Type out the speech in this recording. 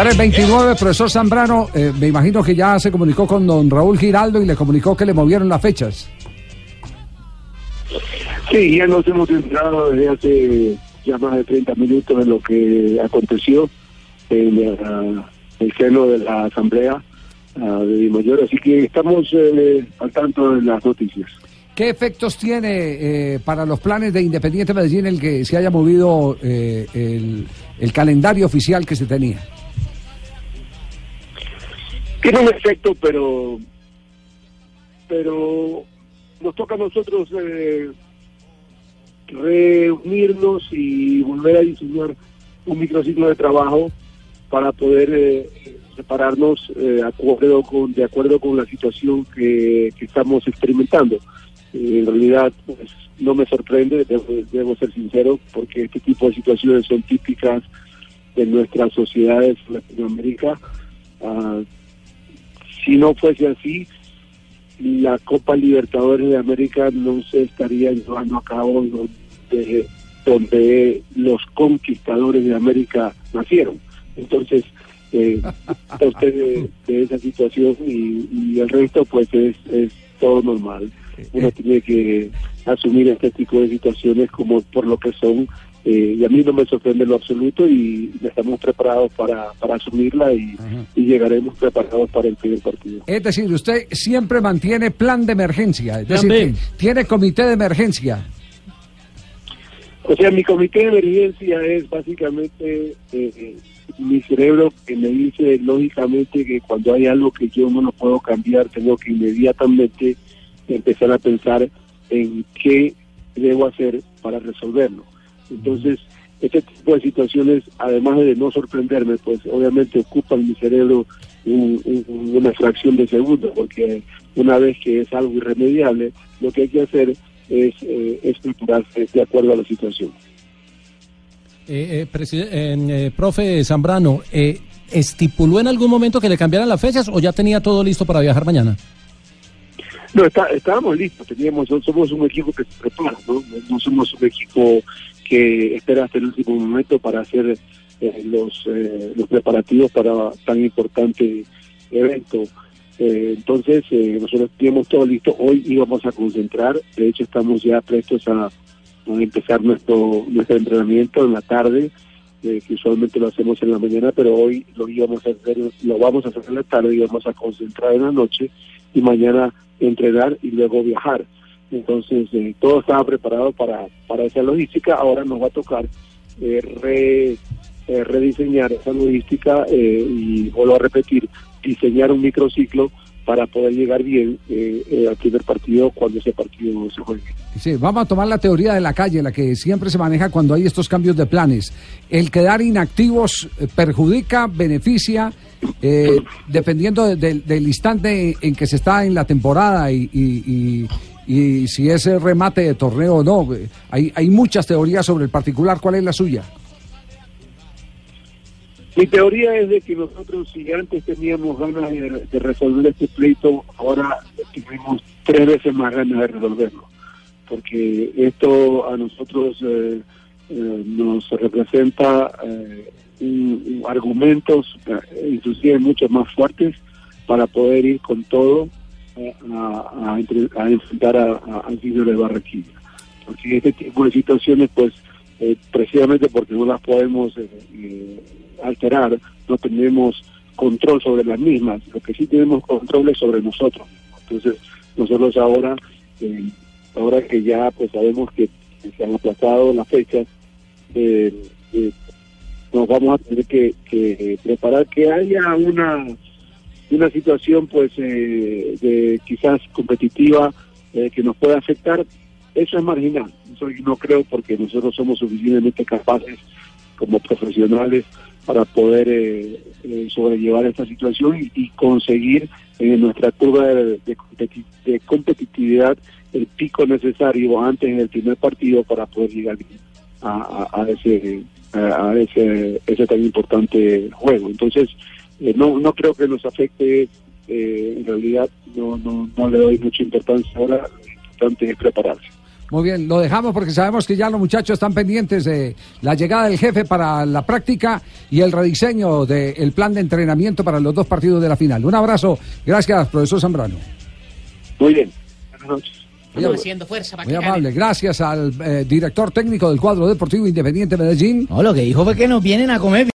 Estar el 29, profesor Zambrano, eh, me imagino que ya se comunicó con don Raúl Giraldo y le comunicó que le movieron las fechas. Sí, ya nos hemos entrado desde hace ya más de 30 minutos en lo que aconteció en la- el seno de la Asamblea ah, de Mayor, así que estamos eh, al tanto de las noticias. ¿Qué efectos tiene eh, para los planes de Independiente Medellín el que se haya movido eh, el, el calendario oficial que se tenía? Tiene un efecto, pero pero nos toca a nosotros eh, reunirnos y volver a diseñar un microciclo de trabajo para poder eh, separarnos eh, acuerdo con, de acuerdo con la situación que, estamos experimentando. Eh, en realidad, pues, no me sorprende, debo, debo ser sincero, porque este tipo de situaciones son típicas de nuestras sociedades Latinoamérica. Ah, si no fuese así, la Copa Libertadores de América no se estaría llevando a cabo donde, donde los conquistadores de América nacieron. Entonces, eh, usted de, de esa situación y, y el resto pues es, es todo normal. Uno tiene que asumir este tipo de situaciones como por lo que son eh, y a mí no me sorprende en lo absoluto y estamos preparados para, para asumirla y, y llegaremos preparados para el primer partido. Es decir, usted siempre mantiene plan de emergencia, es decir, tiene comité de emergencia. O sea, mi comité de emergencia es básicamente eh, eh, mi cerebro que me dice lógicamente que cuando hay algo que yo no lo puedo cambiar, tengo que inmediatamente empezar a pensar en qué debo hacer para resolverlo. Entonces, este tipo de situaciones, además de no sorprenderme, pues obviamente ocupan mi cerebro un- un- una fracción de segundo, porque una vez que es algo irremediable, lo que hay que hacer es eh, estructurarse de acuerdo a la situación. Eh, eh, eh, profe Zambrano, eh, ¿estipuló en algún momento que le cambiaran las fechas o ya tenía todo listo para viajar mañana? No, está, estábamos listos, teníamos, somos un equipo que se prepara, ¿no? No somos un equipo que espera hasta el último momento para hacer eh, los, eh, los preparativos para tan importante evento. Eh, entonces, eh, nosotros teníamos todo listo, hoy íbamos a concentrar, de hecho estamos ya prestos a, a empezar nuestro, nuestro entrenamiento en la tarde, eh, que usualmente lo hacemos en la mañana, pero hoy lo íbamos a hacer, lo vamos a hacer en la tarde y vamos a concentrar en la noche y mañana entrenar y luego viajar. Entonces, eh, todo estaba preparado para, para esa logística. Ahora nos va a tocar eh, re- eh, rediseñar esa logística eh, y, vuelvo a repetir, diseñar un microciclo para poder llegar bien eh, eh, al primer partido cuando ese partido se juegue. Sí, vamos a tomar la teoría de la calle, la que siempre se maneja cuando hay estos cambios de planes. El quedar inactivos eh, perjudica, beneficia, eh, dependiendo de- del- instante en que se está en la temporada y- y si es el remate de torneo o no. Eh, Hay, hay muchas teorías sobre el particular. ¿Cuál es la suya? Mi teoría es de que nosotros, si antes teníamos ganas de, resolver este pleito, ahora tuvimos tres veces más ganas de resolverlo. Porque esto a nosotros eh, eh, nos representa eh, un- argumentos, inclusive mucho más fuertes, para poder ir con todo eh, a, a a enfrentar a, a, al Silvio de Barranquilla. Porque este tipo de situaciones, pues, eh, precisamente porque no las podemos eh, eh, alterar, no tenemos control sobre las mismas. Lo que sí tenemos control es sobre nosotros. Entonces, nosotros ahora, eh, ahora que ya pues sabemos que se han aplazado las fechas, nos vamos a tener que, que preparar que haya una una situación pues eh, de quizás competitiva que nos pueda afectar eso es marginal. Eso no creo porque nosotros somos suficientemente capaces como profesionales para poder eh, eh, sobrellevar esta situación y, conseguir en nuestra curva de, de, competitividad el pico necesario antes del primer partido para poder llegar a, a, ese a, ese ese tan importante juego. Entonces eh, no no creo que nos afecte. en realidad no no no le doy mucha importancia ahora. Lo importante es prepararse. Muy bien, lo dejamos porque sabemos que ya los muchachos están pendientes de la llegada del jefe para la práctica y el rediseño del plan de entrenamiento para los dos partidos de la final. Un abrazo. Gracias, profesor Zambrano. Muy bien. Buenas noches. Muy, haciendo fuerza para Muy amable. Gracias al eh, director técnico del cuadro deportivo Independiente Medellín. No, lo que dijo fue que nos vienen a comer.